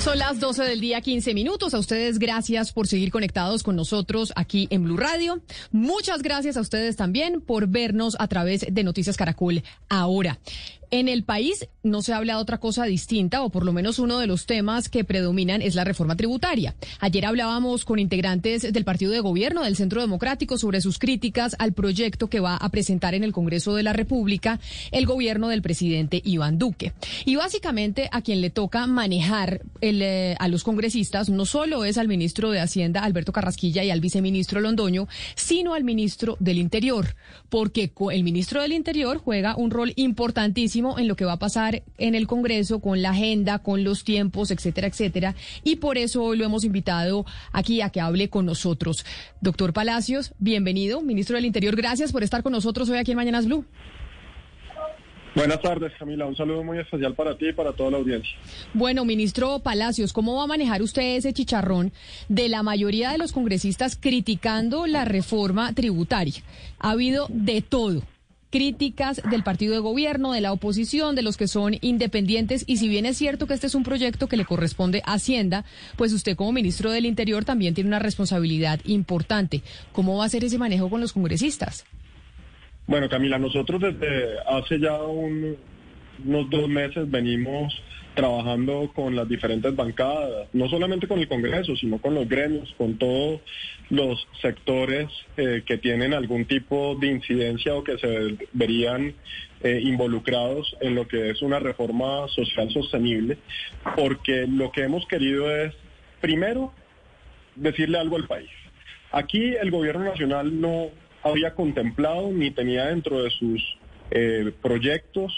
Son las 12 del día, 15 minutos. A ustedes gracias por seguir conectados con nosotros aquí en Blue Radio. Muchas gracias a ustedes también por vernos a través de Noticias Caracol ahora. En el país no se habla de otra cosa distinta, o por lo menos uno de los temas que predominan es la reforma tributaria. Ayer hablábamos con integrantes del partido de gobierno del Centro Democrático sobre sus críticas al proyecto que va a presentar en el Congreso de la República el gobierno del presidente Iván Duque. Y básicamente a quien le toca manejar el, eh, a los congresistas no solo es al ministro de Hacienda, Alberto Carrasquilla, y al viceministro Londoño, sino al ministro del Interior, porque el ministro del Interior juega un rol importantísimo en lo que va a pasar en el Congreso con la agenda, con los tiempos, etcétera, etcétera. Y por eso hoy lo hemos invitado aquí a que hable con nosotros. Doctor Palacios, bienvenido, ministro del Interior. Gracias por estar con nosotros hoy aquí en Mañanas Blue. Buenas tardes, Camila. Un saludo muy especial para ti y para toda la audiencia. Bueno, ministro Palacios, ¿cómo va a manejar usted ese chicharrón de la mayoría de los congresistas criticando la reforma tributaria? Ha habido de todo críticas del partido de gobierno, de la oposición, de los que son independientes. Y si bien es cierto que este es un proyecto que le corresponde a Hacienda, pues usted como ministro del Interior también tiene una responsabilidad importante. ¿Cómo va a ser ese manejo con los congresistas? Bueno, Camila, nosotros desde hace ya unos dos meses venimos trabajando con las diferentes bancadas, no solamente con el Congreso, sino con los gremios, con todos los sectores eh, que tienen algún tipo de incidencia o que se verían eh, involucrados en lo que es una reforma social sostenible, porque lo que hemos querido es, primero, decirle algo al país. Aquí el gobierno nacional no había contemplado ni tenía dentro de sus eh, proyectos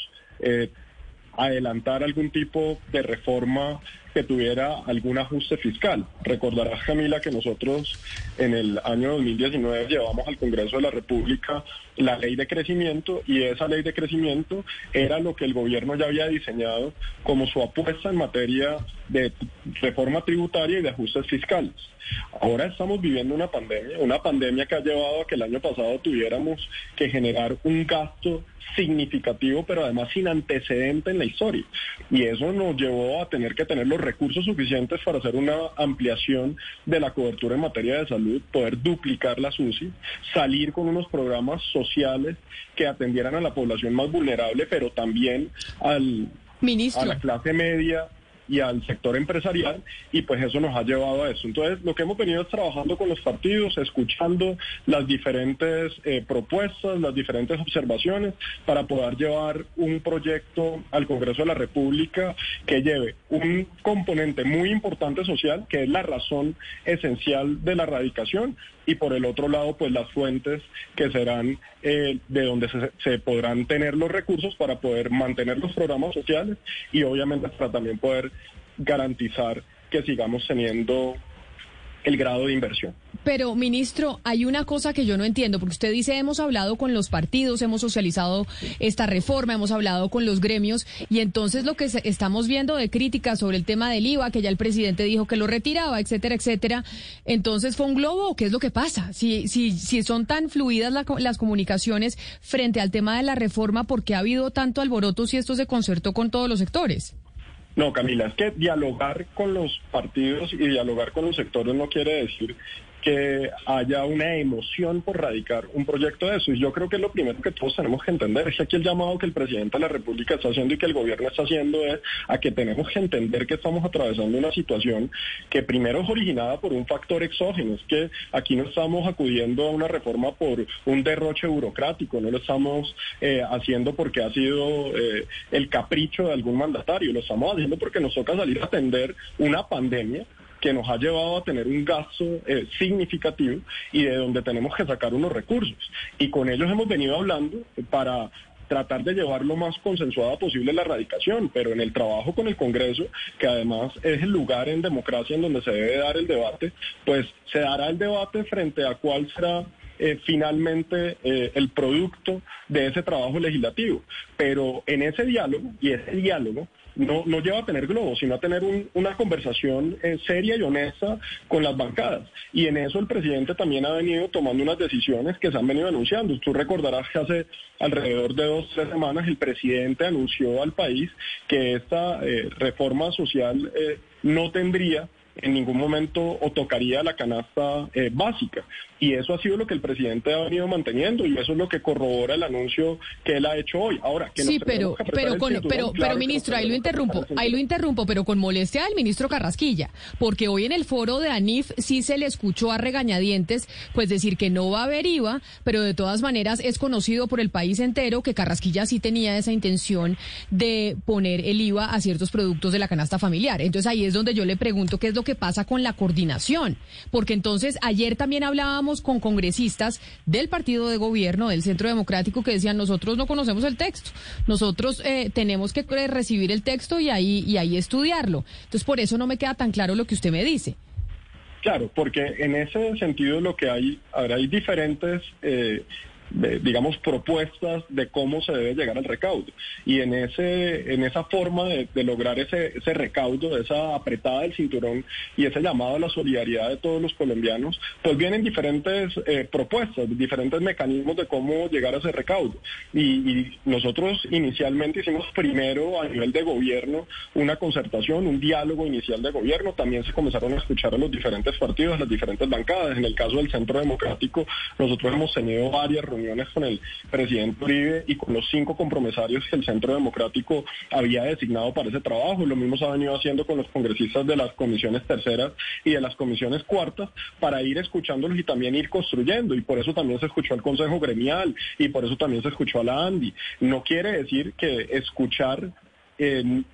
adelantar algún tipo de reforma que tuviera algún ajuste fiscal. Recordarás, Camila, que nosotros en el año 2019 llevamos al Congreso de la República la ley de crecimiento y esa ley de crecimiento era lo que el gobierno ya había diseñado como su apuesta en materia de reforma tributaria y de ajustes fiscales. Ahora estamos viviendo una pandemia, una pandemia que ha llevado a que el año pasado tuviéramos que generar un gasto significativo, pero además sin antecedente en la historia. Y eso nos llevó a tener que tener los recursos suficientes para hacer una ampliación de la cobertura en materia de salud, poder duplicar la SUSI, salir con unos programas sociales que atendieran a la población más vulnerable, pero también al, a la clase media y al sector empresarial y pues eso nos ha llevado a eso. Entonces lo que hemos venido es trabajando con los partidos, escuchando las diferentes eh, propuestas, las diferentes observaciones para poder llevar un proyecto al Congreso de la República que lleve un componente muy importante social que es la razón esencial de la erradicación y por el otro lado pues las fuentes que serán eh, de donde se, se podrán tener los recursos para poder mantener los programas sociales y obviamente para también poder garantizar que sigamos teniendo el grado de inversión. Pero, ministro, hay una cosa que yo no entiendo, porque usted dice, hemos hablado con los partidos, hemos socializado esta reforma, hemos hablado con los gremios, y entonces lo que estamos viendo de críticas sobre el tema del IVA, que ya el presidente dijo que lo retiraba, etcétera, etcétera, entonces fue un globo, ¿o qué es lo que pasa? Si, si, si son tan fluidas las comunicaciones frente al tema de la reforma, ¿por qué ha habido tanto alboroto si esto se concertó con todos los sectores? No, Camila, es que dialogar con los partidos y dialogar con los sectores no quiere decir que haya una emoción por radicar un proyecto de eso. Y yo creo que lo primero que todos tenemos que entender es que aquí el llamado que el presidente de la República está haciendo y que el gobierno está haciendo es a que tenemos que entender que estamos atravesando una situación que primero es originada por un factor exógeno. Es que aquí no estamos acudiendo a una reforma por un derroche burocrático, no lo estamos eh, haciendo porque ha sido eh, el capricho de algún mandatario, lo estamos haciendo porque nos toca salir a atender una pandemia que nos ha llevado a tener un gasto eh, significativo y de donde tenemos que sacar unos recursos. Y con ellos hemos venido hablando para tratar de llevar lo más consensuada posible la erradicación, pero en el trabajo con el Congreso, que además es el lugar en democracia en donde se debe dar el debate, pues se dará el debate frente a cuál será eh, finalmente eh, el producto de ese trabajo legislativo. Pero en ese diálogo, y ese diálogo no, no lleva a tener globos, sino a tener una conversación eh, seria y honesta con las bancadas. Y en eso el presidente también ha venido tomando unas decisiones que se han venido anunciando. Tú recordarás que hace alrededor de dos, tres semanas el presidente anunció al país que esta reforma social no tendría en ningún momento o tocaría la canasta eh, básica. Y eso ha sido lo que el presidente ha venido manteniendo y eso es lo que corrobora el anuncio que él ha hecho hoy. Ahora, que sí, pero, pero, pero, pero, ministro, ahí lo interrumpo, ahí lo interrumpo, pero con molestia del ministro Carrasquilla, porque hoy en el foro de ANIF sí se le escuchó a regañadientes, pues decir que no va a haber IVA, pero de todas maneras es conocido por el país entero que Carrasquilla sí tenía esa intención de poner el IVA a ciertos productos de la canasta familiar. Entonces ahí es donde yo le pregunto qué es lo que pasa con la coordinación, porque entonces ayer también hablábamos con congresistas del partido de gobierno, del Centro Democrático, que decían nosotros no conocemos el texto, nosotros eh, tenemos que recibir el texto y ahí, y ahí estudiarlo. Entonces por eso no me queda tan claro lo que usted me dice. Claro, porque en ese sentido lo que hay, ahora hay diferentes eh, digamos, propuestas de cómo se debe llegar al recaudo. Y en, ese, en esa forma de, lograr ese, ese recaudo, esa apretada del cinturón y ese llamado a la solidaridad de todos los colombianos, pues vienen diferentes eh, propuestas, diferentes mecanismos de cómo llegar a ese recaudo. Y, nosotros inicialmente hicimos primero a nivel de gobierno una concertación, un diálogo inicial de gobierno. También se comenzaron a escuchar a los diferentes partidos, las diferentes bancadas. En el caso del Centro Democrático, nosotros hemos tenido varias reuniones con el presidente Uribe y con los cinco compromisarios que el Centro Democrático había designado para ese trabajo. Lo mismo se ha venido haciendo con los congresistas de las comisiones terceras y de las comisiones cuartas para ir escuchándolos y también ir construyendo. Y por eso también se escuchó al Consejo Gremial y por eso también se escuchó a la ANDI. No quiere decir que escuchar... en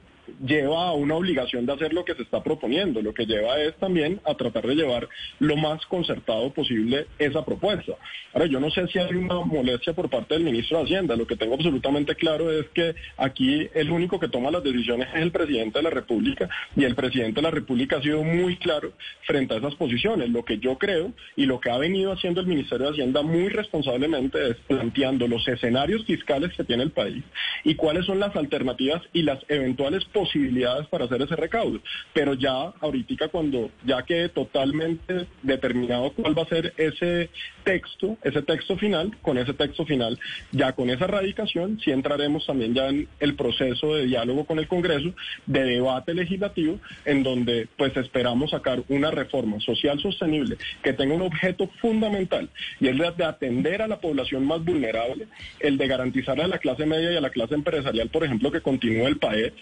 lleva a una obligación de hacer lo que se está proponiendo. Lo que lleva es también a tratar de llevar lo más concertado posible esa propuesta. Ahora, yo no sé si hay una molestia por parte del ministro de Hacienda. Lo que tengo absolutamente claro es que aquí el único que toma las decisiones es el presidente de la República y el presidente de la República ha sido muy claro frente a esas posiciones. Lo que yo creo y lo que ha venido haciendo el Ministerio de Hacienda muy responsablemente es planteando los escenarios fiscales que tiene el país y cuáles son las alternativas y las eventuales posibilidades para hacer ese recaudo. Pero ya ahorita cuando ya quede totalmente determinado cuál va a ser ese texto, ese texto final, con ese texto final, ya con esa radicación, sí entraremos también ya en el proceso de diálogo con el Congreso, de debate legislativo, en donde pues esperamos sacar una reforma social sostenible que tenga un objeto fundamental y es de atender a la población más vulnerable, el de garantizar a la clase media y a la clase empresarial, por ejemplo, que continúe el país,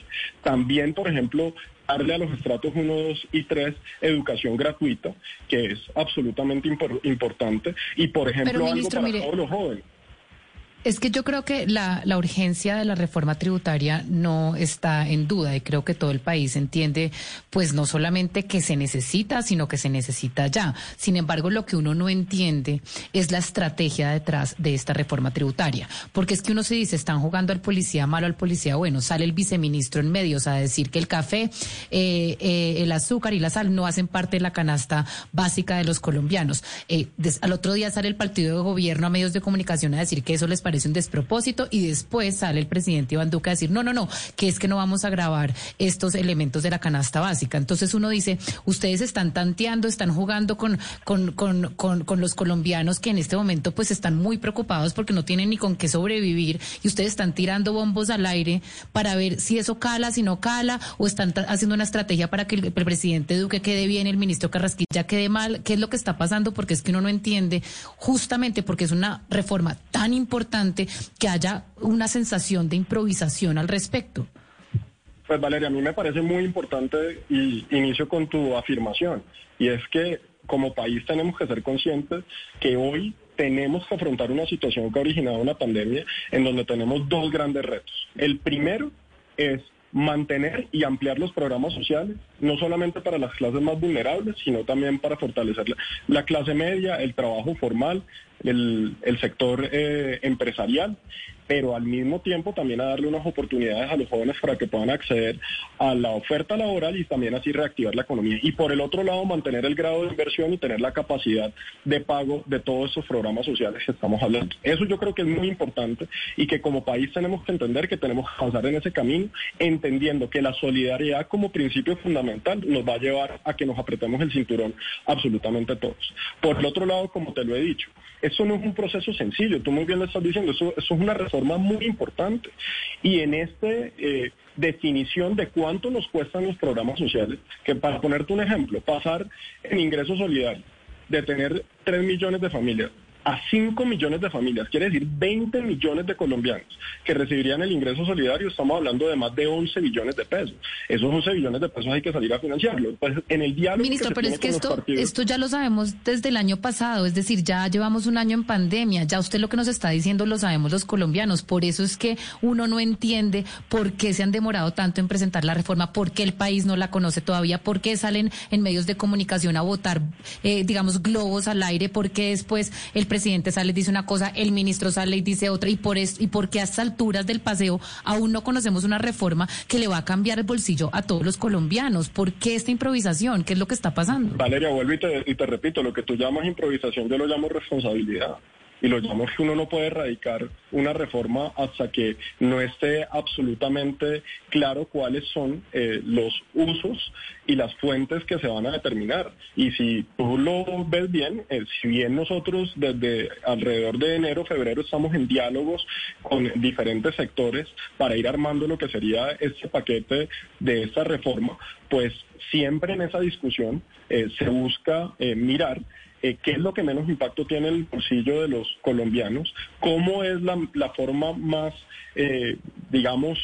también, por ejemplo, darle a los estratos 1, 2 y 3 educación gratuita, que es absolutamente importante, y, por ejemplo, algo para todos los jóvenes. Es que yo creo que la, urgencia de la reforma tributaria no está en duda y creo que todo el país entiende, pues no solamente que se necesita, sino que se necesita ya. Sin embargo, lo que uno no entiende es la estrategia detrás de esta reforma tributaria. Porque es que uno se dice, están jugando al policía malo, al policía bueno. Sale el viceministro en medios a decir que el café, eh, eh, el azúcar y la sal no hacen parte de la canasta básica de los colombianos. Eh, al otro día sale el partido de gobierno a medios de comunicación a decir que eso les parece es un despropósito y después sale el presidente Iván Duque a decir, no, no, no, que es que no vamos a grabar estos elementos de la canasta básica. Entonces uno dice, ustedes están tanteando, están jugando con, con, con, con, con los colombianos que en este momento pues están muy preocupados porque no tienen ni con qué sobrevivir y ustedes están tirando bombos al aire para ver si eso cala, si no cala, o están haciendo una estrategia para que el, el presidente Duque quede bien, el ministro Carrasquilla quede mal. ¿Qué es lo que está pasando? Porque es que uno no entiende, justamente porque es una reforma tan importante que haya una sensación de improvisación al respecto. Pues Valeria, a mí me parece muy importante y inicio con tu afirmación, y es que como país tenemos que ser conscientes que hoy tenemos que afrontar una situación que ha originado una pandemia en donde tenemos dos grandes retos. El primero es mantener y ampliar los programas sociales, no solamente para las clases más vulnerables, sino también para fortalecer la, clase media, el trabajo formal, el, sector eh, empresarial pero al mismo tiempo también a darle unas oportunidades a los jóvenes para que puedan acceder a la oferta laboral y también así reactivar la economía. Y por el otro lado, mantener el grado de inversión y tener la capacidad de pago de todos esos programas sociales que estamos hablando. Eso yo creo que es muy importante y que como país tenemos que entender que tenemos que avanzar en ese camino, entendiendo que la solidaridad como principio fundamental nos va a llevar a que nos apretemos el cinturón absolutamente todos. Por el otro lado, como te lo he dicho, eso no es un proceso sencillo, tú muy bien lo estás diciendo, eso, es una forma muy importante. Y en esta eh, definición de cuánto nos cuestan los programas sociales, que para ponerte un ejemplo, pasar en ingreso solidario de tener 3 millones de familias a 5 millones de familias, quiere decir 20 millones de colombianos que recibirían el ingreso solidario, estamos hablando de más de 11 billones de pesos. Esos 11 billones de pesos hay que salir a financiarlos. Pues en el diálogo... Ministro, pero es que esto, esto ya lo sabemos desde el año pasado, es decir, ya llevamos un año en pandemia, ya usted lo que nos está diciendo lo sabemos los colombianos, por eso es que uno no entiende por qué se han demorado tanto en presentar la reforma, por qué el país no la conoce todavía, por qué salen en medios de comunicación a votar, eh, digamos, globos al aire, por qué después el presidente sale y dice una cosa, el ministro sale y dice otra, y por eso, y porque a estas alturas del paseo aún no conocemos una reforma que le va a cambiar el bolsillo a todos los colombianos. ¿Por qué esta improvisación? ¿Qué es lo que está pasando? Valeria, vuelvo y te, y te repito, lo que tú llamas improvisación, yo lo llamo responsabilidad y lo llamamos que uno no puede erradicar una reforma hasta que no esté absolutamente claro cuáles son eh, los usos y las fuentes que se van a determinar. Y si tú lo ves bien, eh, si bien nosotros desde alrededor de enero, febrero estamos en diálogos con diferentes sectores para ir armando lo que sería este paquete de esta reforma, pues siempre en esa discusión eh, se busca mirar eh, qué es lo que menos impacto tiene el bolsillo de los colombianos, cómo es la, forma más, eh, digamos,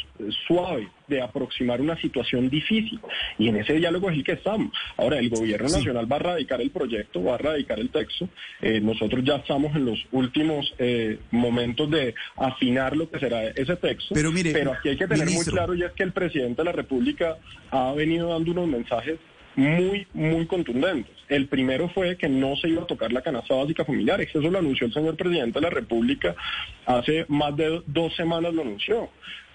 suave de aproximar una situación difícil. Y en ese diálogo es el que estamos. Ahora, el gobierno nacional va a radicar el proyecto, va a radicar el texto. Eh, nosotros ya estamos en los últimos momentos de afinar lo que será ese texto. Pero, mire, pero aquí hay que tener muy claro y es que el presidente de la República ha venido dando unos mensajes muy, muy contundentes. El primero fue que no se iba a tocar la canasta básica familiar. Eso lo anunció el señor presidente de la República hace más de dos semanas, lo anunció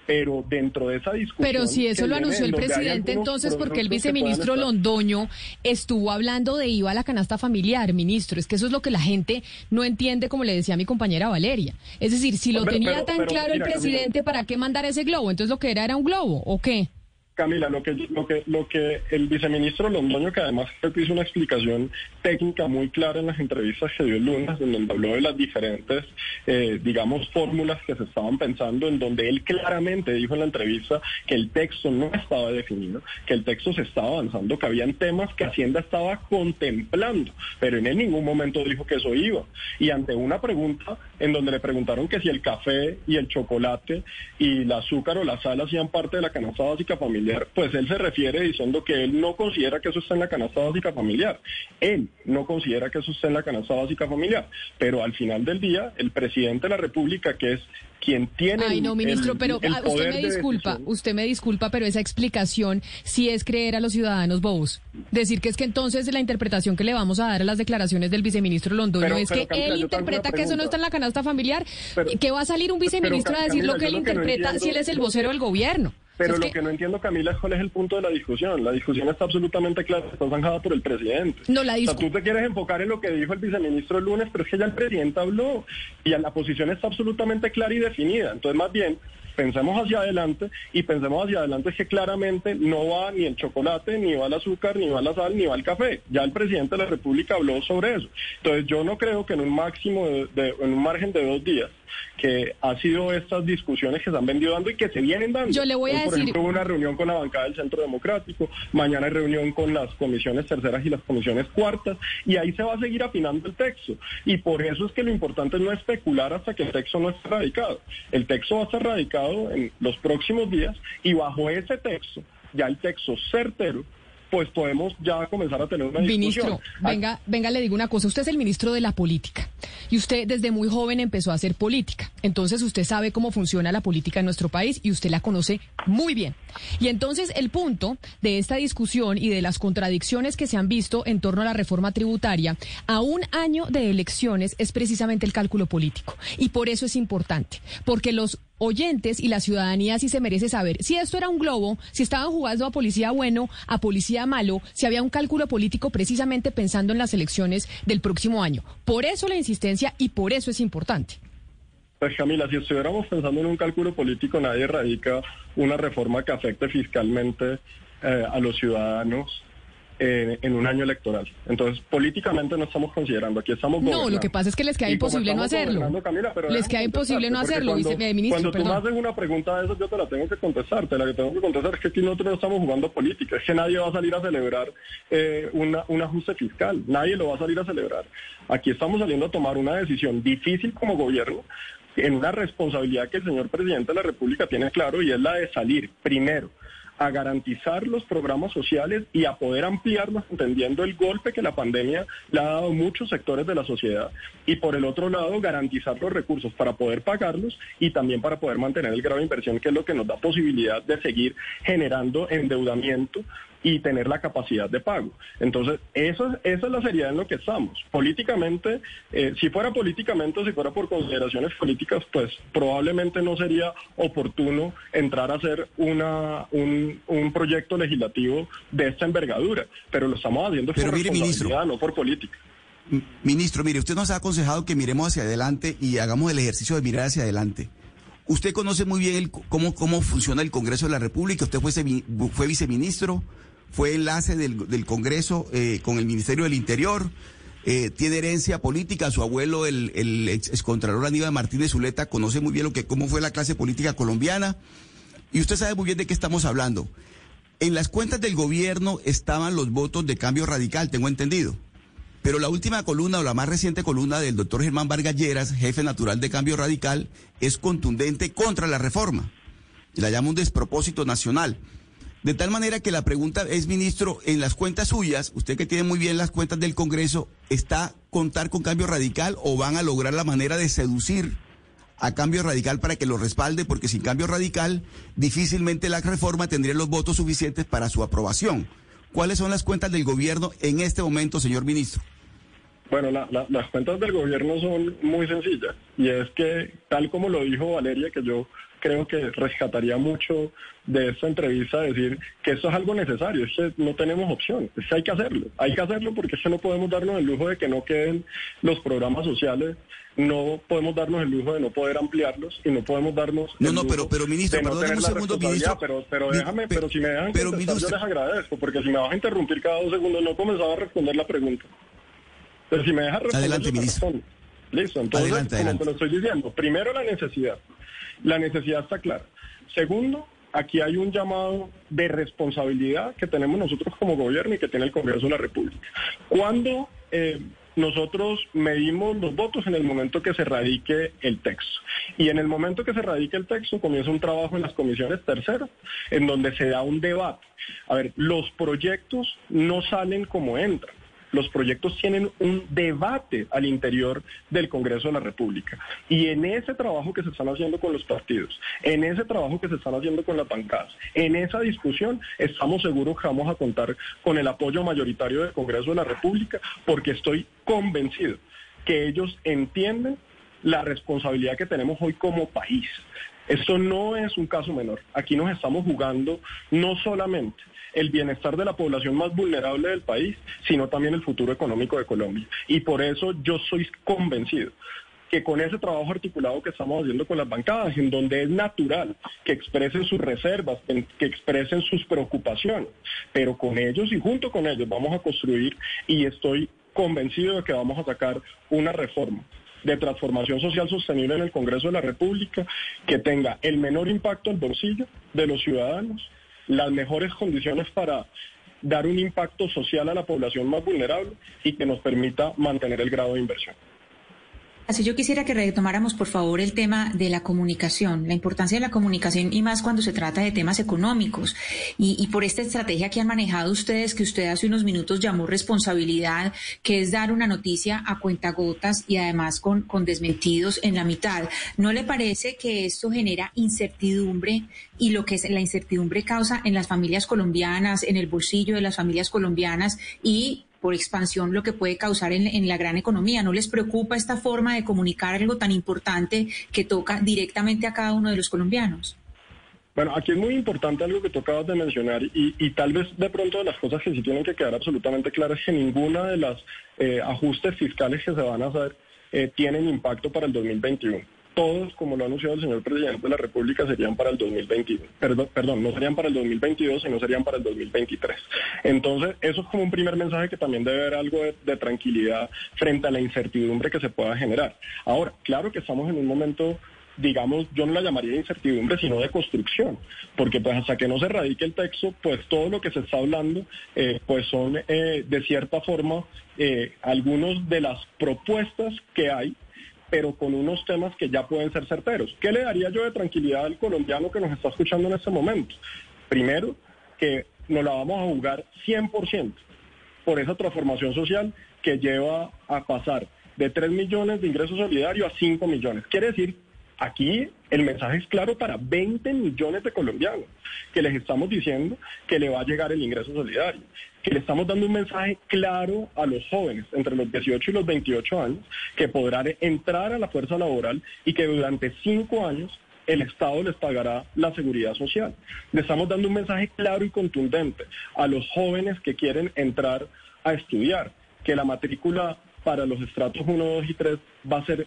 pero dentro de esa discusión... Pero si eso lo anunció el presidente, entonces, porque el viceministro Londoño estuvo hablando de IVA a la canasta familiar, ministro? Es que eso es lo que la gente no entiende, como le decía mi compañera Valeria. Es decir, si lo tenía tan claro el presidente, ¿para qué mandar ese globo? Entonces, ¿lo que era era un globo o qué? Camila, lo que, lo que, lo que el viceministro Londoño, que además hizo una explicación técnica muy clara en las entrevistas que dio el lunes, en donde habló de las diferentes, eh, digamos, fórmulas que se estaban pensando, en donde él claramente dijo en la entrevista que el texto no estaba definido, que el texto se estaba avanzando, que habían temas que Hacienda estaba contemplando, pero en ningún momento dijo que eso iba. Y ante una pregunta en donde le preguntaron que si el café y el chocolate y el azúcar o la sal hacían parte de la canasta básica familiar, pues él se refiere diciendo que él no considera que eso está en la canasta básica familiar. Él no considera que eso está en la canasta básica familiar. Pero al final del día, el presidente de la República, que es quien tiene. Ay, no, ministro, pero ah, usted me disculpa, usted me disculpa, pero esa explicación sí es creer a los ciudadanos bobos. Decir que es que entonces la interpretación que le vamos a dar a las declaraciones del viceministro Londoño es que él interpreta que eso no está en la canasta familiar. ¿Qué va a salir un viceministro a decir lo que él interpreta si él es el vocero del gobierno? Pero lo que... no entiendo, Camila, es cuál es el punto de la discusión. La discusión está absolutamente clara, está zanjada por el presidente. No, la o sea, tú te quieres enfocar en lo que dijo el viceministro el lunes, pero es que ya el presidente habló y la posición está absolutamente clara y definida. Entonces, más bien, pensemos hacia adelante y pensemos hacia adelante que claramente no va ni el chocolate, ni va el azúcar, ni va la sal, ni va el café. Ya el presidente de la República habló sobre eso. Entonces yo no creo que en un máximo, de, en un margen de dos días, que ha sido estas discusiones que se han venido dando y que se vienen dando. Yo le voy a Por decir... ejemplo, una reunión con la bancada del Centro Democrático, mañana hay reunión con las comisiones terceras y las comisiones cuartas, y ahí se va a seguir afinando el texto. Y por eso es que lo importante es no especular hasta que el texto no esté radicado. El texto va a estar radicado en los próximos días y bajo ese texto, ya el texto certero, pues podemos ya comenzar a tener una discusión. Ministro, venga, venga, le digo una cosa. Usted es el ministro de la política. Y usted desde muy joven empezó a hacer política. Entonces usted sabe cómo funciona la política en nuestro país y usted la conoce muy bien. Y entonces el punto de esta discusión y de las contradicciones que se han visto en torno a la reforma tributaria a un año de elecciones es precisamente el cálculo político. Y por eso es importante, porque los oyentes y la ciudadanía sí se merece saber si esto era un globo, si estaban jugando a policía bueno, a policía malo, si había un cálculo político precisamente pensando en las elecciones del próximo año. Por eso la insistencia y por eso es importante. Pues Camila, si estuviéramos pensando en un cálculo político, nadie radica una reforma que afecte fiscalmente eh, a los ciudadanos eh, en un año electoral. Entonces, políticamente no estamos considerando, aquí estamos No, lo que pasa es que les queda imposible no hacerlo. les queda imposible no hacerlo, cuando, Cuando tú me haces una pregunta de eso, yo te la tengo que contestar. Te la que tengo que contestar es que aquí nosotros no estamos jugando política. Es que nadie va a salir a celebrar eh, una, un ajuste fiscal. Nadie lo va a salir a celebrar. Aquí estamos saliendo a tomar una decisión difícil como gobierno en una responsabilidad que el señor presidente de la República tiene claro y es la de salir primero a garantizar los programas sociales y a poder ampliarlos entendiendo el golpe que la pandemia le ha dado a muchos sectores de la sociedad. Y por el otro lado, garantizar los recursos para poder pagarlos y también para poder mantener el grado de inversión, que es lo que nos da posibilidad de seguir generando endeudamiento y tener la capacidad de pago. Entonces, eso, esa es la seriedad en lo que estamos. Políticamente, eh, si fuera políticamente o si fuera por consideraciones políticas, pues probablemente no sería oportuno entrar a hacer una, un, un proyecto legislativo de esta envergadura, pero lo estamos haciendo por responsabilidad, no por política. Ministro, mire, usted nos ha aconsejado que miremos hacia adelante y hagamos el ejercicio de mirar hacia adelante. Usted conoce muy bien cómo, cómo funciona el Congreso de la República, usted fue, fue viceministro, fue enlace del, Congreso eh, con el Ministerio del Interior, eh, tiene herencia política, su abuelo, el, el Aníbal Martínez Zuleta, conoce muy bien lo que, cómo fue la clase política colombiana, y usted sabe muy bien de qué estamos hablando. En las cuentas del gobierno estaban los votos de cambio radical, tengo entendido. Pero la última columna o la más reciente columna del doctor Germán Vargas Lleras, jefe natural de Cambio Radical, es contundente contra la reforma. La llama un despropósito nacional. De tal manera que la pregunta es, ministro, en las cuentas suyas, usted que tiene muy bien las cuentas del Congreso, ¿está contar con cambio radical o van a lograr la manera de seducir a cambio radical para que lo respalde? Porque sin cambio radical, difícilmente la reforma tendría los votos suficientes para su aprobación. ¿Cuáles son las cuentas del gobierno en este momento, señor ministro? Bueno, las cuentas del gobierno son muy sencillas y es que, tal como lo dijo Valeria, que yo creo que rescataría mucho de esta entrevista decir que esto es algo necesario, es que no tenemos opción, es que hay que hacerlo, hay que hacerlo porque es que no podemos darnos el lujo de que no queden los programas sociales, no podemos darnos el lujo de no poder ampliarlos y no podemos darnos No, no, pero pero ministro, perdón un segundo, ministro. Pero pero déjame, pero si me dejan pero, contestar, yo les agradezco, porque si me vas a interrumpir cada dos segundos no comenzaba a responder la pregunta. Pero si me dejas responder, adelante, ministro. Listo, entonces, como te lo estoy diciendo, primero la necesidad. La necesidad está clara. Segundo, aquí hay un llamado de responsabilidad que tenemos nosotros como gobierno y que tiene el Congreso de la República. Cuando eh, nosotros medimos los votos en el momento que se radique el texto. Y en el momento que se radique el texto comienza un trabajo en las comisiones terceras, en donde se da un debate. A ver, los proyectos no salen como entran los proyectos tienen un debate al interior del Congreso de la República. Y en ese trabajo que se están haciendo con los partidos, en ese trabajo que se están haciendo con las bancadas, en esa discusión, estamos seguros que vamos a contar con el apoyo mayoritario del Congreso de la República, porque estoy convencido que ellos entienden la responsabilidad que tenemos hoy como país. Esto no es un caso menor. Aquí nos estamos jugando no solamente el bienestar de la población más vulnerable del país, sino también el futuro económico de Colombia. Y por eso yo soy convencido que con ese trabajo articulado que estamos haciendo con las bancadas, en donde es natural que expresen sus reservas, que expresen sus preocupaciones, pero con ellos y junto con ellos vamos a construir y estoy convencido de que vamos a sacar una reforma de transformación social sostenible en el Congreso de la República que tenga el menor impacto el bolsillo de los ciudadanos, las mejores condiciones para dar un impacto social a la población más vulnerable y que nos permita mantener el grado de inversión. Así yo quisiera que retomáramos, por favor, el tema de la comunicación, la importancia de la comunicación y más cuando se trata de temas económicos. Y, por esta estrategia que han manejado ustedes, que usted hace unos minutos llamó responsabilidad, que es dar una noticia a cuentagotas y además con, con desmentidos en la mitad. ¿No le parece que esto genera incertidumbre y lo que es la incertidumbre causa en las familias colombianas, en el bolsillo de las familias colombianas y por expansión lo que puede causar en, la gran economía. ¿No les preocupa esta forma de comunicar algo tan importante que toca directamente a cada uno de los colombianos? Bueno, aquí es muy importante algo que tú acabas de mencionar y, tal vez de pronto de las cosas que sí tienen que quedar absolutamente claras es que ninguna de las eh, ajustes fiscales que se van a hacer eh, tienen impacto para el 2021 todos, como lo ha anunciado el señor presidente de la República, serían para el 2022. Perdón, perdón, no serían para el 2022, sino serían para el 2023. Entonces, eso es como un primer mensaje que también debe haber algo de, tranquilidad frente a la incertidumbre que se pueda generar. Ahora, claro que estamos en un momento digamos, yo no la llamaría de incertidumbre, sino de construcción, porque pues hasta que no se radique el texto, pues todo lo que se está hablando, eh, pues son eh, de cierta forma eh, algunos de las propuestas que hay pero con unos temas que ya pueden ser certeros. ¿Qué le daría yo de tranquilidad al colombiano que nos está escuchando en este momento? Primero, que nos la vamos a jugar 100% por esa transformación social que lleva a pasar de 3 millones de ingresos solidarios a 5 millones. Quiere decir Aquí el mensaje es claro para 20 millones de colombianos, que les estamos diciendo que le va a llegar el ingreso solidario, que le estamos dando un mensaje claro a los jóvenes entre los 18 y los 28 años, que podrán entrar a la fuerza laboral y que durante cinco años el Estado les pagará la seguridad social. Le estamos dando un mensaje claro y contundente a los jóvenes que quieren entrar a estudiar, que la matrícula para los estratos 1, 2 y 3 va a ser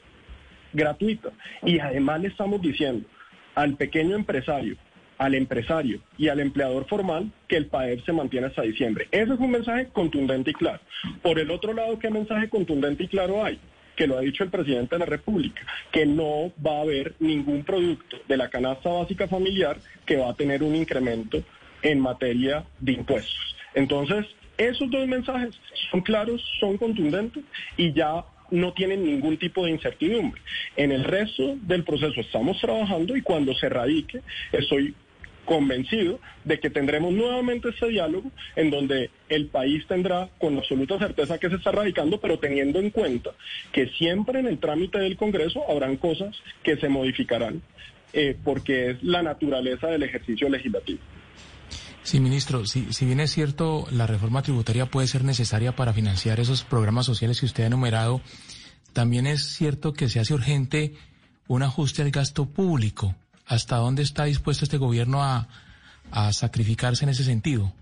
gratuita. Y además le estamos diciendo al pequeño empresario, al empresario y al empleador formal que el PAER se mantiene hasta diciembre. Ese es un mensaje contundente y claro. Por el otro lado, ¿qué mensaje contundente y claro hay? que lo ha dicho el presidente de la República, que no va a haber ningún producto de la canasta básica familiar que va a tener un incremento en materia de impuestos. Entonces, esos dos mensajes son claros, son contundentes y ya no tienen ningún tipo de incertidumbre. En el resto del proceso estamos trabajando y cuando se radique, estoy convencido de que tendremos nuevamente ese diálogo en donde el país tendrá con absoluta certeza que se está radicando, pero teniendo en cuenta que siempre en el trámite del Congreso habrán cosas que se modificarán, eh, porque es la naturaleza del ejercicio legislativo. Sí, ministro, si, si bien es cierto, la reforma tributaria puede ser necesaria para financiar esos programas sociales que usted ha enumerado, también es cierto que se hace urgente un ajuste al gasto público. ¿Hasta dónde está dispuesto este gobierno a, a sacrificarse en ese sentido?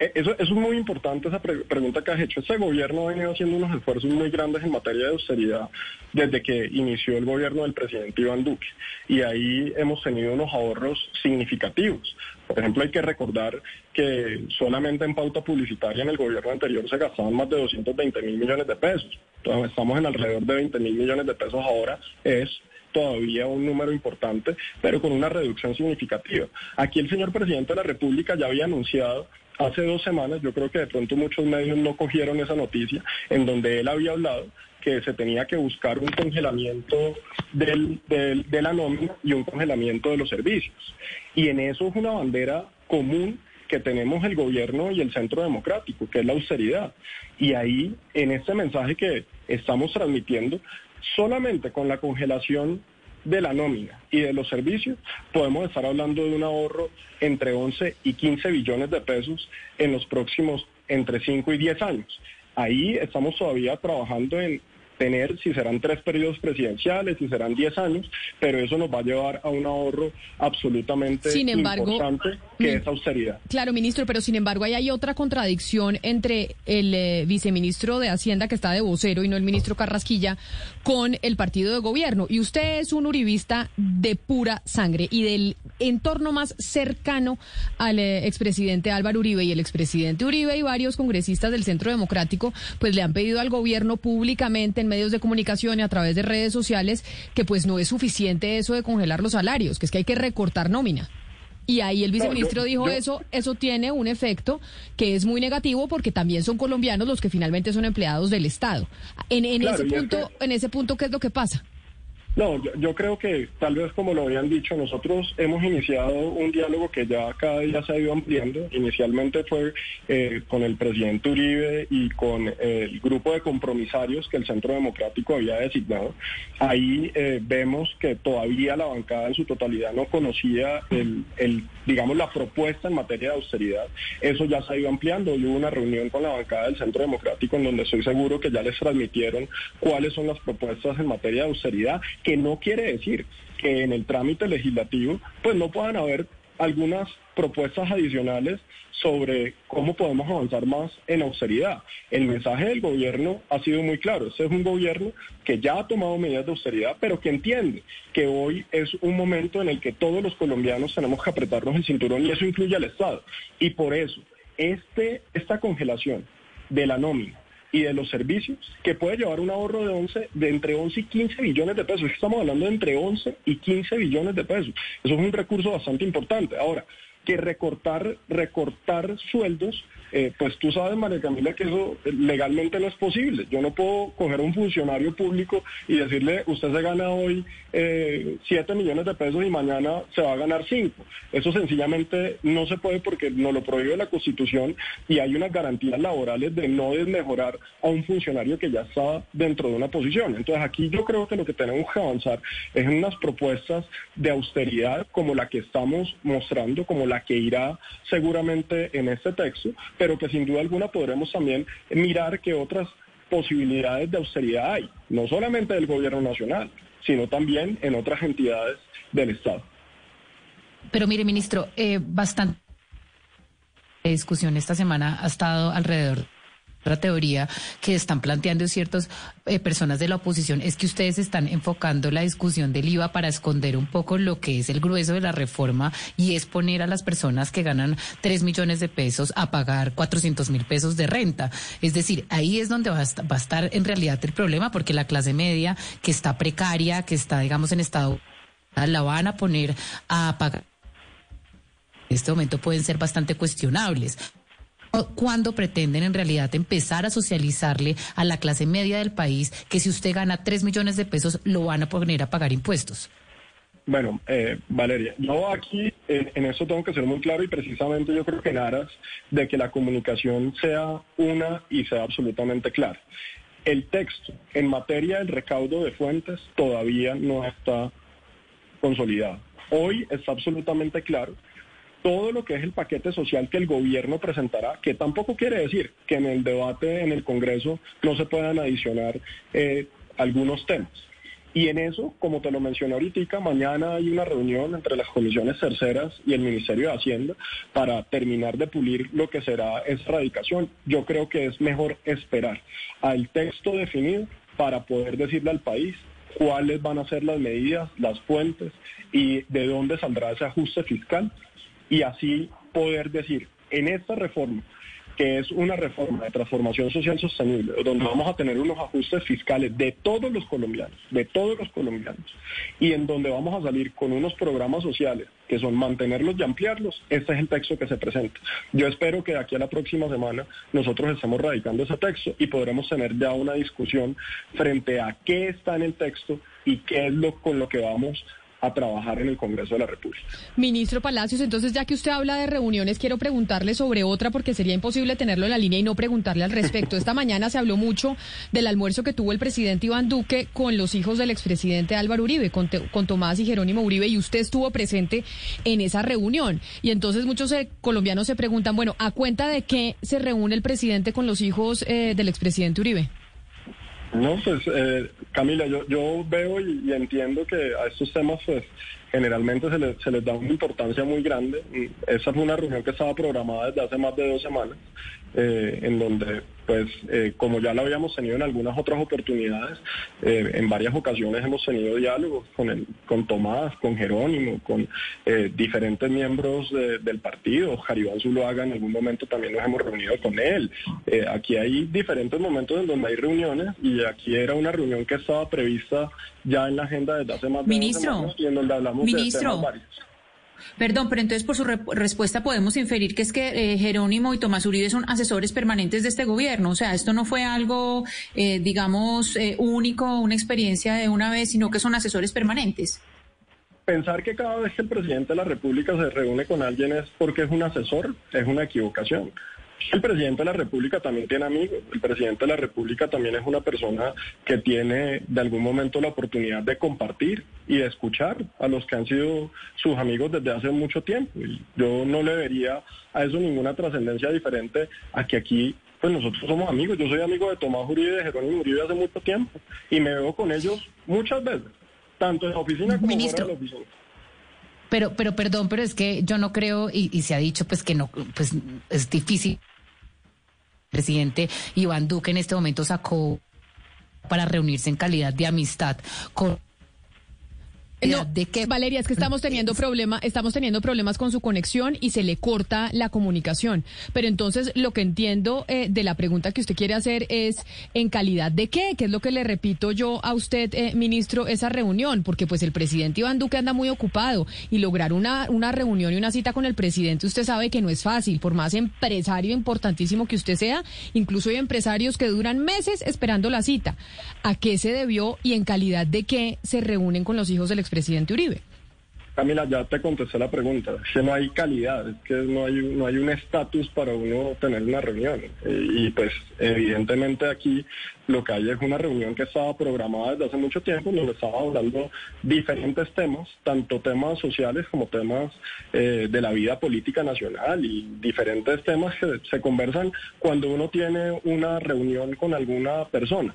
Eh, eso, es muy importante esa pregunta que has hecho. Este gobierno ha venido haciendo unos esfuerzos muy grandes en materia de austeridad desde que inició el gobierno del presidente Iván Duque. Y ahí hemos tenido unos ahorros significativos. Por ejemplo, hay que recordar que solamente en pauta publicitaria en el gobierno anterior se gastaban más de 220 mil millones de pesos. Estamos en alrededor de 20 mil millones de pesos ahora. Es todavía un número importante, pero con una reducción significativa. Aquí el señor presidente de la República ya había anunciado hace dos semanas, yo creo que de pronto muchos medios no cogieron esa noticia, en donde él había hablado que se tenía que buscar un congelamiento del, de la nómina y un congelamiento de los servicios. Y en eso es una bandera común que tenemos el gobierno y el centro democrático, que es la austeridad. Y ahí, en este mensaje que estamos transmitiendo, solamente con la congelación de la nómina y de los servicios, podemos estar hablando de un ahorro entre 11 y 15 billones de pesos en los próximos entre 5 y 10 años. Ahí estamos todavía trabajando en tener si serán tres periodos presidenciales, si serán diez años, pero eso nos va a llevar a un ahorro absolutamente importante que es austeridad. Claro, ministro, pero sin embargo ahí hay otra contradicción entre el eh, viceministro de Hacienda que está de vocero y no el ministro Carrasquilla con el partido de gobierno. Y usted es un uribista de pura sangre y del entorno más cercano al eh, expresidente Álvaro Uribe y el expresidente Uribe y varios congresistas del Centro Democrático pues le han pedido al gobierno públicamente en medios de comunicación y a través de redes sociales que pues no es suficiente eso de congelar los salarios, que es que hay que recortar nómina Y ahí el viceministro dijo eso, eso tiene un efecto que es muy negativo porque también son colombianos los que finalmente son empleados del Estado. En, ese punto, en ese punto, ¿qué es lo que pasa? No, yo, creo que tal vez como lo habían dicho, nosotros hemos iniciado un diálogo que ya cada día se ha ido ampliando. Inicialmente fue eh, con el presidente Uribe y con el grupo de compromisarios que el Centro Democrático había designado. Ahí eh, vemos que todavía la bancada en su totalidad no conocía el, el, digamos, la propuesta en materia de austeridad. Eso ya se ha ido ampliando. Hoy hubo una reunión con la bancada del Centro Democrático en donde estoy seguro que ya les transmitieron cuáles son las propuestas en materia de austeridad que no quiere decir que en el trámite legislativo pues no puedan haber algunas propuestas adicionales sobre cómo podemos avanzar más en austeridad. El mensaje del gobierno ha sido muy claro. Este es un gobierno que ya ha tomado medidas de austeridad, pero que entiende que hoy es un momento en el que todos los colombianos tenemos que apretarnos el cinturón y eso incluye al Estado. Y por eso, este, esta congelación de la nómina, y de los servicios, que puede llevar un ahorro de 11, de entre 11 y 15 billones de pesos. Estamos hablando de entre 11 y 15 billones de pesos. Eso es un recurso bastante importante. Ahora, que recortar, recortar sueldos eh, pues tú sabes, María Camila, que eso legalmente no es posible. Yo no puedo coger a un funcionario público y decirle, usted se gana hoy eh, 7 millones de pesos y mañana se va a ganar 5. Eso sencillamente no se puede porque no lo prohíbe la Constitución y hay unas garantías laborales de no desmejorar a un funcionario que ya está dentro de una posición. Entonces aquí yo creo que lo que tenemos que avanzar es en unas propuestas de austeridad como la que estamos mostrando, como la que irá seguramente en este texto, pero que sin duda alguna podremos también mirar qué otras posibilidades de austeridad hay, no solamente del gobierno nacional, sino también en otras entidades del Estado. Pero mire, ministro, eh, bastante discusión esta semana ha estado alrededor otra teoría que están planteando ciertas eh, personas de la oposición es que ustedes están enfocando la discusión del IVA para esconder un poco lo que es el grueso de la reforma y es poner a las personas que ganan 3 millones de pesos a pagar 400 mil pesos de renta. Es decir, ahí es donde va a, estar en realidad el problema porque la clase media que está precaria, que está, digamos, en estado, la van a poner a pagar en este momento pueden ser bastante cuestionables. ¿Cuándo pretenden en realidad empezar a socializarle a la clase media del país que si usted gana 3 millones de pesos lo van a poner a pagar impuestos? Bueno, eh, Valeria, yo aquí en, eso tengo que ser muy claro y precisamente yo creo que en aras de que la comunicación sea una y sea absolutamente clara. El texto en materia del recaudo de fuentes todavía no está consolidado. Hoy está absolutamente claro todo lo que es el paquete social que el gobierno presentará, que tampoco quiere decir que en el debate en el Congreso no se puedan adicionar eh, algunos temas. Y en eso, como te lo mencioné ahorita, mañana hay una reunión entre las comisiones terceras y el Ministerio de Hacienda para terminar de pulir lo que será esa radicación. Yo creo que es mejor esperar al texto definido para poder decirle al país cuáles van a ser las medidas, las fuentes y de dónde saldrá ese ajuste fiscal y así poder decir, en esta reforma, que es una reforma de transformación social sostenible, donde vamos a tener unos ajustes fiscales de todos los colombianos, de todos los colombianos, y en donde vamos a salir con unos programas sociales que son mantenerlos y ampliarlos, este es el texto que se presenta. Yo espero que de aquí a la próxima semana nosotros estemos radicando ese texto y podremos tener ya una discusión frente a qué está en el texto y qué es lo con lo que vamos a trabajar en el Congreso de la República. Ministro Palacios, entonces ya que usted habla de reuniones, quiero preguntarle sobre otra porque sería imposible tenerlo en la línea y no preguntarle al respecto. Esta mañana se habló mucho del almuerzo que tuvo el presidente Iván Duque con los hijos del expresidente Álvaro Uribe, con, Tomás y Jerónimo Uribe, y usted estuvo presente en esa reunión. Y entonces muchos eh, colombianos se preguntan, bueno, ¿a cuenta de qué se reúne el presidente con los hijos eh, del expresidente Uribe? No, pues eh, Camila, yo, yo veo y, entiendo que a estos temas pues generalmente se, se les da una importancia muy grande. Esa fue una reunión que estaba programada desde hace más de dos semanas, eh, en donde pues eh, como ya lo habíamos tenido en algunas otras oportunidades, eh, en varias ocasiones hemos tenido diálogos con, el, con Tomás, con Jerónimo, con eh, diferentes miembros del partido, Jaribán Zuluaga en algún momento también nos hemos reunido con él. aquí hay diferentes momentos en donde hay reuniones y aquí era una reunión que estaba prevista ya en la agenda desde hace más de Ministro, dos semanas y en donde hablamos de temas varios. Perdón, pero entonces por su respuesta podemos inferir que es que eh, Jerónimo y Tomás Uribe son asesores permanentes de este gobierno. O sea, esto no fue algo, eh, digamos, eh, único, una experiencia de una vez, sino que son asesores permanentes. Pensar que cada vez que el presidente de la República se reúne con alguien es porque es un asesor, es una equivocación. El presidente de la República también tiene amigos. El presidente de la República también es una persona que tiene de algún momento la oportunidad de compartir y de escuchar a los que han sido sus amigos desde hace mucho tiempo. Y yo no le vería a eso ninguna trascendencia diferente a que aquí pues nosotros somos amigos. Yo soy amigo de Tomás Uribe y de Jerónimo Uribe hace mucho tiempo y me veo con ellos muchas veces, tanto en la oficina como Ministro. fuera de la oficina. Pero, pero perdón, pero es que yo no creo y, y se ha dicho pues que no, pues es difícil presidente Iván Duque en este momento sacó para reunirse en calidad de amistad con No, de que Valeria, es que estamos teniendo problema, estamos teniendo problemas con su conexión y se le corta la comunicación. Pero entonces lo que entiendo eh, de la pregunta que usted quiere hacer es en calidad de qué, que es lo que le repito yo a usted, eh, ministro, esa reunión, porque pues el presidente Iván Duque anda muy ocupado y lograr una, una reunión y una cita con el presidente, usted sabe que no es fácil, por más empresario importantísimo que usted sea, incluso hay empresarios que duran meses esperando la cita. ¿A qué se debió y en calidad de qué se reúnen con los hijos del expresidente Uribe? Camila, ya te contesté la pregunta. Es que no hay calidad, es que no hay, no hay un estatus para uno tener una reunión. Eh, y pues evidentemente aquí lo que hay es una reunión que estaba programada desde hace mucho tiempo, donde estaba hablando diferentes temas, tanto temas sociales como temas eh, de la vida política nacional y diferentes temas que se conversan cuando uno tiene una reunión con alguna persona.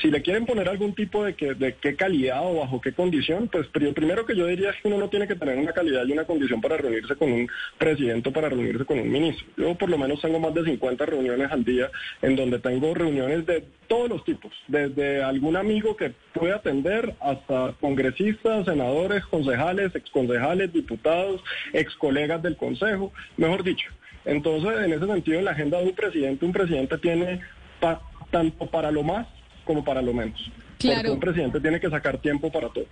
Si le quieren poner algún tipo de, que, de qué calidad o bajo qué condición, pues pri- primero que yo diría es que uno no tiene que tener una calidad y una condición para reunirse con un presidente o para reunirse con un ministro. Yo por lo menos tengo más de 50 reuniones al día en donde tengo reuniones de todos los tipos, desde algún amigo que puede atender hasta congresistas, senadores, concejales, exconcejales, diputados, excolegas del consejo, mejor dicho. Entonces, en ese sentido, en la agenda de un presidente, un presidente tiene pa- tanto para lo más como para lo menos. Claro. Porque un presidente tiene que sacar tiempo para todo.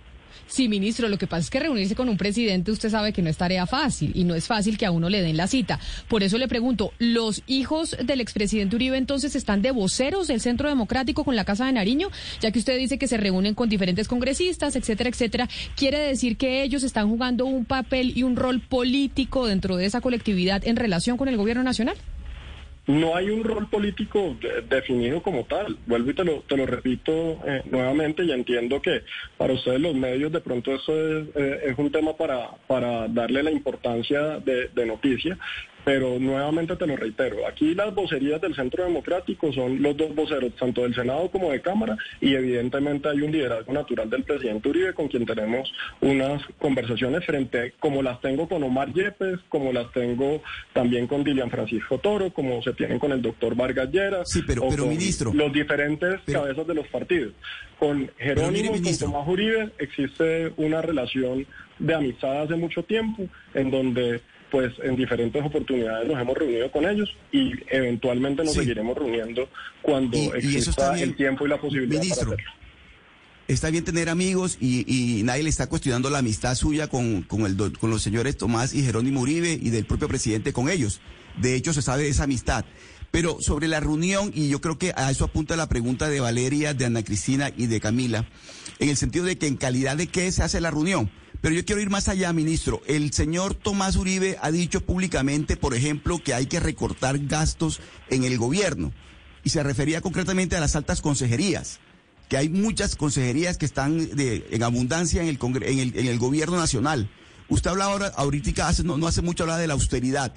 Sí, ministro, lo que pasa es que reunirse con un presidente usted sabe que no es tarea fácil y no es fácil que a uno le den la cita. Por eso le pregunto, ¿los hijos del expresidente Uribe entonces están de voceros del Centro Democrático con la Casa de Nariño? Ya que usted dice que se reúnen con diferentes congresistas, etcétera, etcétera. ¿Quiere decir que ellos están jugando un papel y un rol político dentro de esa colectividad en relación con el gobierno nacional? No hay un rol político de- definido como tal. Vuelvo y te lo, te lo repito eh, nuevamente y entiendo que para ustedes los medios de pronto eso es, eh, un tema para, para darle la importancia de, de noticia, pero nuevamente te lo reitero. Aquí las vocerías del Centro Democrático son los dos voceros, tanto del Senado como de Cámara, y evidentemente hay un liderazgo natural del presidente Uribe con quien tenemos unas conversaciones frente, como las tengo con Omar Yepes, como las tengo también con Dilian Francisco Toro, como se tienen con el doctor Vargas Lleras, Sí, pero- o pero, con ministro, los diferentes pero- cabezas de los partidos. Con Jerónimo y con. Tomás Uribe existe una relación de amistad hace mucho tiempo, en donde pues en diferentes oportunidades nos hemos reunido con ellos y eventualmente nos Sí. seguiremos reuniendo cuando Y- exista el tiempo y la posibilidad Ministro, para hacerlo. Está bien tener amigos y, y nadie le está cuestionando la amistad suya con, con, el, con los señores Tomás y Jerónimo Uribe y del propio presidente con ellos. De hecho, se sabe de esa amistad. Pero sobre la reunión, y yo creo que a eso apunta la pregunta de Valeria, de Ana Cristina y de Camila, en el sentido de que en calidad de qué se hace la reunión. Pero yo quiero ir más allá, ministro. El señor Tomás Uribe ha dicho públicamente, por ejemplo, que hay que recortar gastos en el gobierno. Y se refería concretamente a las altas consejerías que hay muchas consejerías que están en abundancia en el, en el, gobierno nacional. Usted hablaba ahora, ahorita hace, no, no hace mucho hablaba de la austeridad.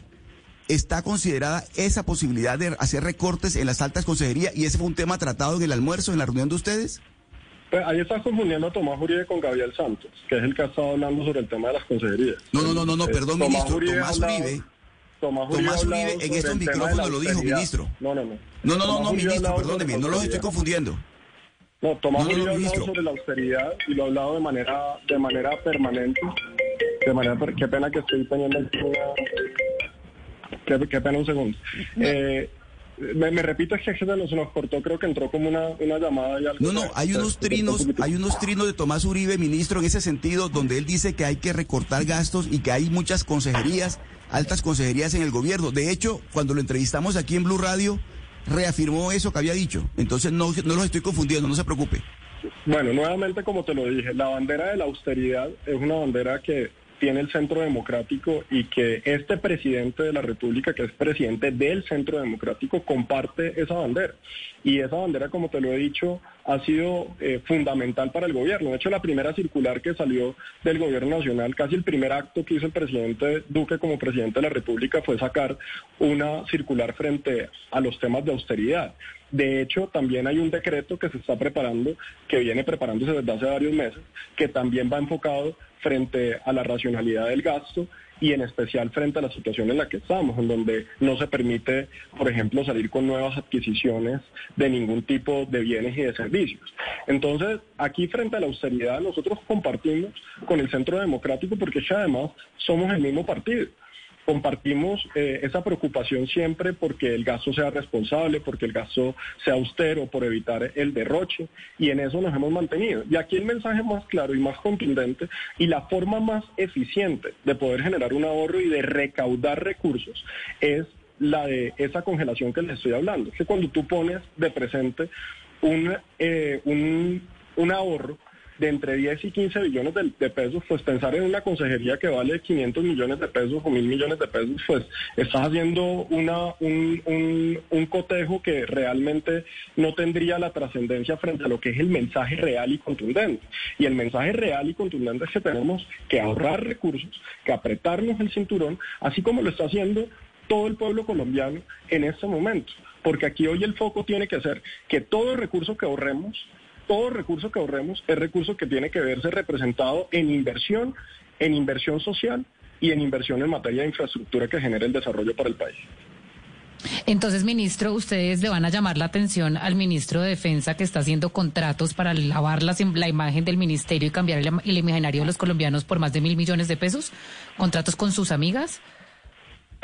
¿Está considerada esa posibilidad de hacer recortes en las altas consejerías? ¿Y ese fue un tema tratado en el almuerzo, en la reunión de ustedes? Pues ahí estás confundiendo a Tomás Uribe con Gabriel Santos, que es el que ha estado hablando sobre el tema de las consejerías. No, no, no, no, no, Eh, perdón, Tomás ministro. Uribe Tomás hablado- Uribe. Tomás Tomás ha hablado Uribe en estos micrófonos lo dijo, ministro. No, no, no. No, no, no, Tomás no, Uribe ministro, perdóneme, no los estoy confundiendo. No, Tomás No, no, no, Uribe ha hablado ministro. sobre la austeridad y lo ha hablado de manera, de manera permanente. De manera, qué pena que estoy teniendo Qué, qué pena un segundo. Eh, Me, me repito, es que se nos, nos cortó, creo que entró como una, una llamada y algo. No, no, hay unos trinos, hay unos trinos de Tomás Uribe, ministro, en ese sentido, donde él dice que hay que recortar gastos y que hay muchas consejerías, altas consejerías en el gobierno. De hecho, cuando lo entrevistamos aquí en Blue Radio, reafirmó eso que había dicho. Entonces no, no los estoy confundiendo, no se preocupe. Bueno, nuevamente, como te lo dije, la bandera de la austeridad es una bandera que tiene el Centro Democrático y que este presidente de la República, que es presidente del Centro Democrático, comparte esa bandera. Y esa bandera, como te lo he dicho, ha sido eh, fundamental para el gobierno. De hecho, la primera circular que salió del gobierno nacional, casi el primer acto que hizo el presidente Duque como presidente de la República fue sacar una circular frente a los temas de austeridad. De hecho, también hay un decreto que se está preparando, que viene preparándose desde hace varios meses, que también va enfocado frente a la racionalidad del gasto y en especial frente a la situación en la que estamos, en donde no se permite, por ejemplo, salir con nuevas adquisiciones de ningún tipo de bienes y de servicios. Entonces, aquí frente a la austeridad, nosotros compartimos con el Centro Democrático porque es que además somos el mismo partido compartimos eh, esa preocupación siempre porque el gasto sea responsable, porque el gasto sea austero, por evitar el derroche, y en eso nos hemos mantenido. Y aquí el mensaje más claro y más contundente y la forma más eficiente de poder generar un ahorro y de recaudar recursos es la de esa congelación que les estoy hablando. Que cuando tú pones de presente un, eh, un, un ahorro, de entre 10 y 15 billones de, pesos, pues pensar en una consejería que vale 500 millones de pesos o mil millones de pesos, pues estás haciendo una, un, un, un cotejo que realmente no tendría la trascendencia frente a lo que es el mensaje real y contundente. Y el mensaje real y contundente es que tenemos que ahorrar recursos, que apretarnos el cinturón, así como lo está haciendo todo el pueblo colombiano en este momento. Porque aquí hoy el foco tiene que ser que todo recurso que ahorremos todo recurso que ahorremos es recurso que tiene que verse representado en inversión, en inversión social y en inversión en materia de infraestructura que genere el desarrollo para el país. Entonces, ministro, ustedes le van a llamar la atención al ministro de Defensa que está haciendo contratos para lavar la, la imagen del ministerio y cambiar el, el, imaginario de los colombianos por más de mil millones de pesos, contratos con sus amigas.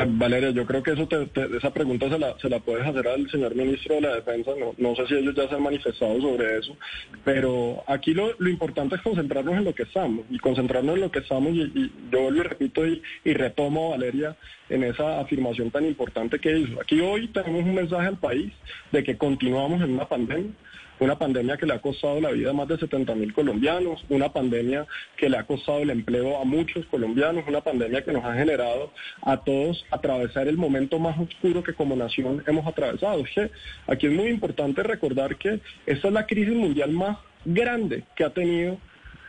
Valeria, yo creo que eso te, esa pregunta se la, se la puedes hacer al señor ministro de la Defensa. No, sé si ellos ya se han manifestado sobre eso, pero aquí lo, lo importante es concentrarnos en lo que estamos y concentrarnos en lo que estamos. Y, yo y repito y, y retomo Valeria en esa afirmación tan importante que hizo. Aquí hoy tenemos un mensaje al país de que continuamos en una pandemia una pandemia que le ha costado la vida a más de 70 mil colombianos, una pandemia que le ha costado el empleo a muchos colombianos, una pandemia que nos ha generado a todos atravesar el momento más oscuro que como nación hemos atravesado. Es aquí es muy importante recordar que esta es la crisis mundial más grande que ha tenido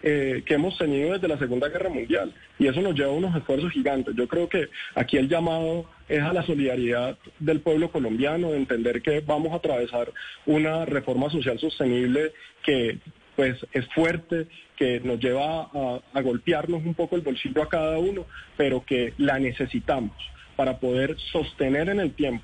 eh, que hemos tenido desde la Segunda Guerra Mundial y eso nos lleva a unos esfuerzos gigantes. Yo creo que aquí el llamado es a la solidaridad del pueblo colombiano, de entender que vamos a atravesar una reforma social sostenible que pues es fuerte, que nos lleva a, a golpearnos un poco el bolsillo a cada uno, pero que la necesitamos para poder sostener en el tiempo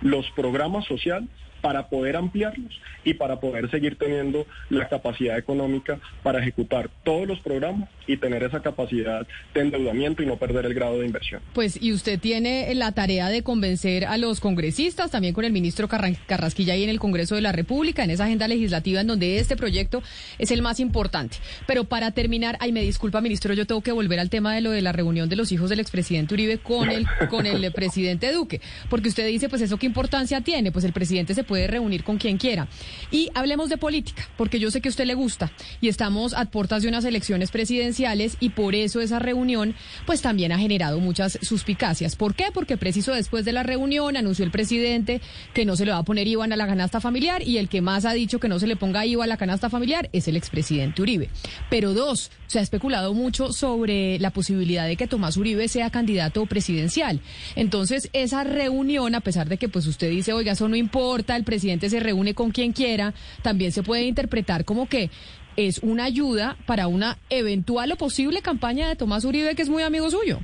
los programas sociales para poder ampliarlos y para poder seguir teniendo la capacidad económica para ejecutar todos los programas y tener esa capacidad de endeudamiento y no perder el grado de inversión. Pues y usted tiene la tarea de convencer a los congresistas, también con el ministro Carrasquilla ahí en el Congreso de la República, en esa agenda legislativa en donde este proyecto es el más importante. Pero para terminar, ay, me disculpa, ministro, yo tengo que volver al tema de lo de la reunión de los hijos del expresidente Uribe con el, con el presidente Duque, porque usted dice, pues eso qué importancia tiene, pues el presidente se puede reunir con quien quiera. Y hablemos de política, porque yo sé que a usted le gusta y estamos a puertas de unas elecciones presidenciales y por eso esa reunión pues también ha generado muchas suspicacias. ¿Por qué? Porque preciso después de la reunión anunció el presidente que no se le va a poner IVA a la canasta familiar y el que más ha dicho que no se le ponga IVA a la canasta familiar es el expresidente Uribe. Pero dos, se ha especulado mucho sobre la posibilidad de que Tomás Uribe sea candidato presidencial. Entonces, esa reunión, a pesar de que pues usted dice, oiga, eso no importa, el presidente se reúne con quien quiera, también se puede interpretar como que es una ayuda para una eventual o posible campaña de Tomás Uribe, que es muy amigo suyo.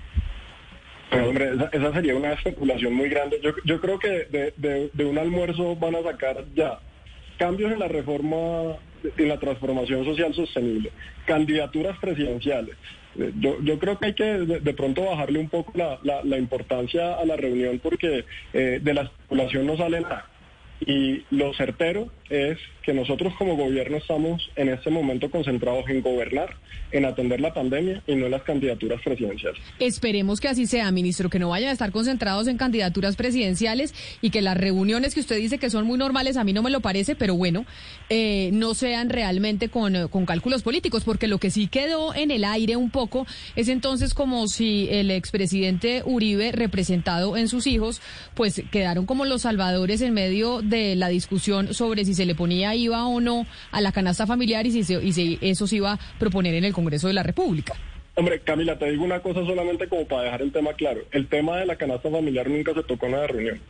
Hombre, esa, sería una especulación muy grande. Yo, creo que de, un almuerzo van a sacar ya cambios en la reforma, en la transformación social sostenible, candidaturas presidenciales, Eh, yo, yo creo que hay que de, pronto bajarle un poco la, la, importancia a la reunión porque eh, de la especulación no sale nada. Y lo certero es que nosotros como gobierno estamos en este momento concentrados en gobernar, en atender la pandemia y no en las candidaturas presidenciales. Esperemos que así sea, ministro, que no vayan a estar concentrados en candidaturas presidenciales y que las reuniones que usted dice que son muy normales, a mí no me lo parece, pero bueno, eh, no sean realmente con, con cálculos políticos, porque lo que sí quedó en el aire un poco es entonces como si el expresidente Uribe, representado en sus hijos, pues quedaron como los salvadores en medio de la discusión sobre si se le ponía IVA o no a la canasta familiar y si, y si eso se iba a proponer en el Congreso de la República. Hombre, Camila, te digo una cosa solamente como para dejar el tema claro. El tema de la canasta familiar nunca se tocó en la reunión.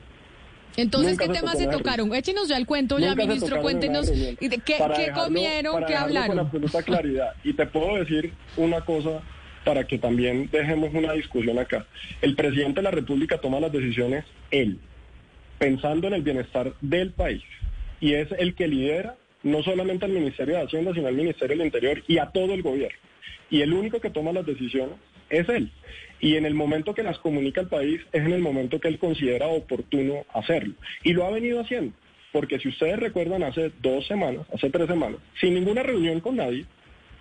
Entonces, ¿qué temas se, tocaron? Échenos ya el cuento, ya, ministro, cuéntenos qué, qué comieron, qué hablaron. Con absoluta claridad. Y te puedo decir una cosa para que también dejemos una discusión acá. El presidente de la República toma las decisiones él, pensando en el bienestar del país y es el que lidera no solamente al Ministerio de Hacienda, sino al Ministerio del Interior y a todo el gobierno. Y el único que toma las decisiones es él. Y en el momento que las comunica al país es en el momento que él considera oportuno hacerlo. Y lo ha venido haciendo. Porque si ustedes recuerdan, hace dos semanas, hace tres semanas, sin ninguna reunión con nadie,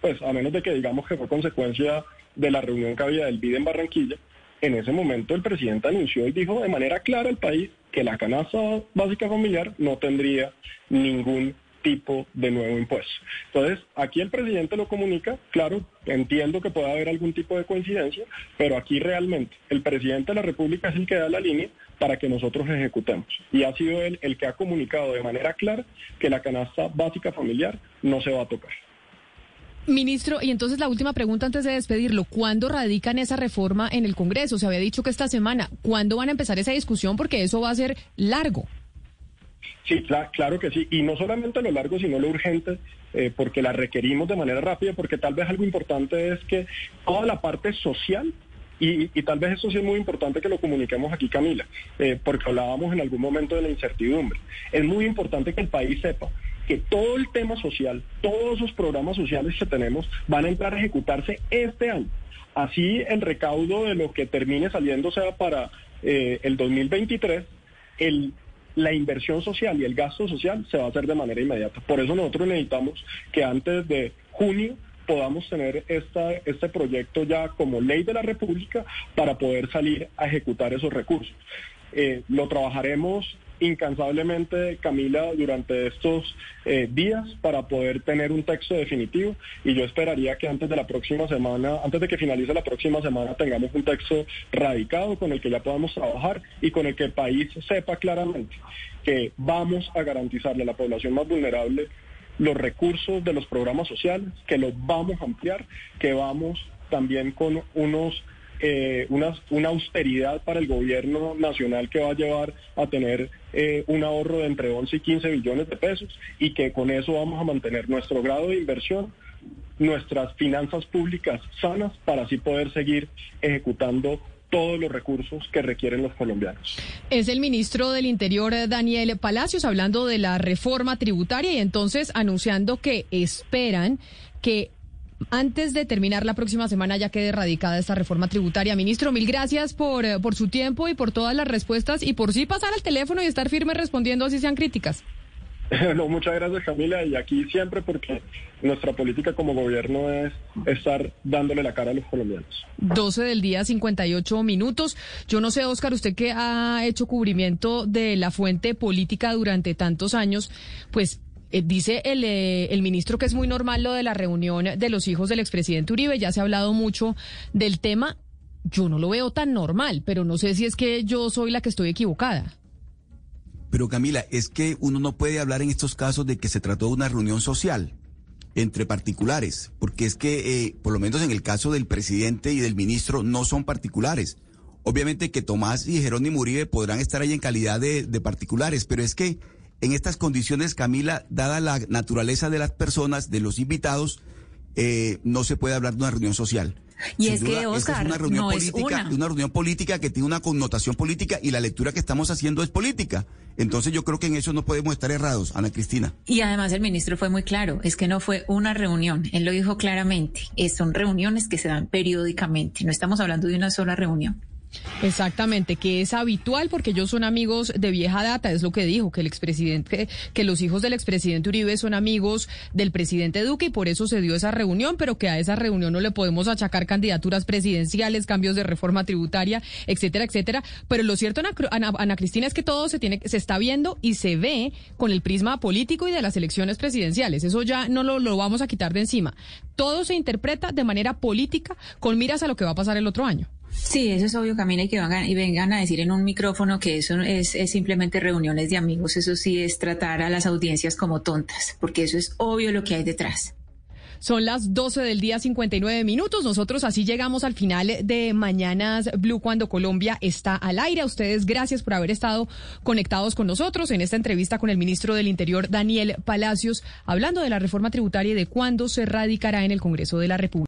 pues a menos de que digamos que fue consecuencia de la reunión que había del BID en Barranquilla, en ese momento el presidente anunció y dijo de manera clara al país que la canasta básica familiar no tendría ningún tipo de nuevo impuesto. Entonces, aquí el presidente lo comunica, claro, entiendo que pueda haber algún tipo de coincidencia, pero aquí realmente el presidente de la República es el que da la línea para que nosotros ejecutemos. Y ha sido él el que ha comunicado de manera clara que la canasta básica familiar no se va a tocar. Ministro, y entonces la última pregunta antes de despedirlo, ¿cuándo radican esa reforma en el Congreso? Se había dicho que esta semana, ¿cuándo van a empezar esa discusión? Porque eso va a ser largo. Sí, claro que sí, y no solamente lo largo, sino lo urgente, eh, porque la requerimos de manera rápida, porque tal vez algo importante es que toda la parte social y, tal vez eso sí es muy importante que lo comuniquemos aquí, Camila, eh, porque hablábamos en algún momento de la incertidumbre. Es muy importante que el país sepa que todo el tema social, todos esos programas sociales que tenemos van a entrar a ejecutarse este año. Así el recaudo de lo que termine saliendo sea para eh, el 2023, el, la inversión social y el gasto social se va a hacer de manera inmediata. Por eso nosotros necesitamos que antes de junio podamos tener esta, este proyecto ya como ley de la República para poder salir a ejecutar esos recursos. Eh, lo trabajaremos incansablemente, Camila, durante estos eh, días para poder tener un texto definitivo. Y yo esperaría que antes de la próxima semana, antes de que finalice la próxima semana, tengamos un texto radicado con el que ya podamos trabajar y con el que el país sepa claramente que vamos a garantizarle a la población más vulnerable los recursos de los programas sociales, que los vamos a ampliar, que vamos también con unos eh, una, una, austeridad para el gobierno nacional que va a llevar a tener eh, un ahorro de entre 11 y 15 billones de pesos y que con eso vamos a mantener nuestro grado de inversión, nuestras finanzas públicas sanas para así poder seguir ejecutando todos los recursos que requieren los colombianos. Es el ministro del Interior, Daniel Palacios, hablando de la reforma tributaria y entonces anunciando que esperan que antes de terminar la próxima semana ya quede erradicada esta reforma tributaria. Ministro, mil gracias por, eh, por su tiempo y por todas las respuestas y por sí pasar al teléfono y estar firme respondiendo así sean críticas. No, muchas gracias Camila y aquí siempre porque nuestra política como gobierno es estar dándole la cara a los colombianos. 12 del día, 58 minutos. Yo no sé, Oscar, usted que ha hecho cubrimiento de la fuente política durante tantos años, pues eh, dice el, eh, el ministro que es muy normal lo de la reunión de los hijos del expresidente Uribe, ya se ha hablado mucho del tema. Yo no lo veo tan normal, pero no sé si es que yo soy la que estoy equivocada. Pero Camila, es que uno no puede hablar en estos casos de que se trató de una reunión social entre particulares, porque es que, eh, por lo menos en el caso del presidente y del ministro, no son particulares. Obviamente que Tomás y Jerónimo Uribe podrán estar ahí en calidad de, de particulares, pero es que en estas condiciones, Camila, dada la naturaleza de las personas, de los invitados, eh, no se puede hablar de una reunión social. Y es que, Oscar, es una reunión no política, es una. una reunión política que tiene una connotación política y la lectura que estamos haciendo es política. Entonces yo creo que en eso no podemos estar errados, Ana Cristina. Y además el ministro fue muy claro, es que no fue una reunión, él lo dijo claramente, es- son reuniones que se dan periódicamente, no estamos hablando de una sola reunión. Exactamente, que es habitual porque ellos son amigos de vieja data, es lo que dijo, que el expresidente, que los hijos del expresidente Uribe son amigos del presidente Duque y por eso se dio esa reunión, pero que a esa reunión no le podemos achacar candidaturas presidenciales, cambios de reforma tributaria, etcétera, etcétera. Pero lo cierto, Ana, Ana- Cristina, es que todo se tiene, se está viendo y se ve con el prisma político y de las elecciones presidenciales. Eso ya no lo vamos a quitar de encima. Todo se interpreta de manera política con miras a lo que va a pasar el otro año. Sí, eso es obvio, Camila, y que vengan, y vengan a decir en un micrófono que eso es, es simplemente reuniones de amigos, eso sí es tratar a las audiencias como tontas, porque eso es obvio lo que hay detrás. Son las 12 del día 59 minutos. Nosotros así llegamos al final de Mañanas Blue cuando Colombia está al aire. Ustedes gracias por haber estado conectados con nosotros en esta entrevista con el ministro del Interior, Daniel Palacios, hablando de la reforma tributaria y de cuándo se radicará en el Congreso de la República.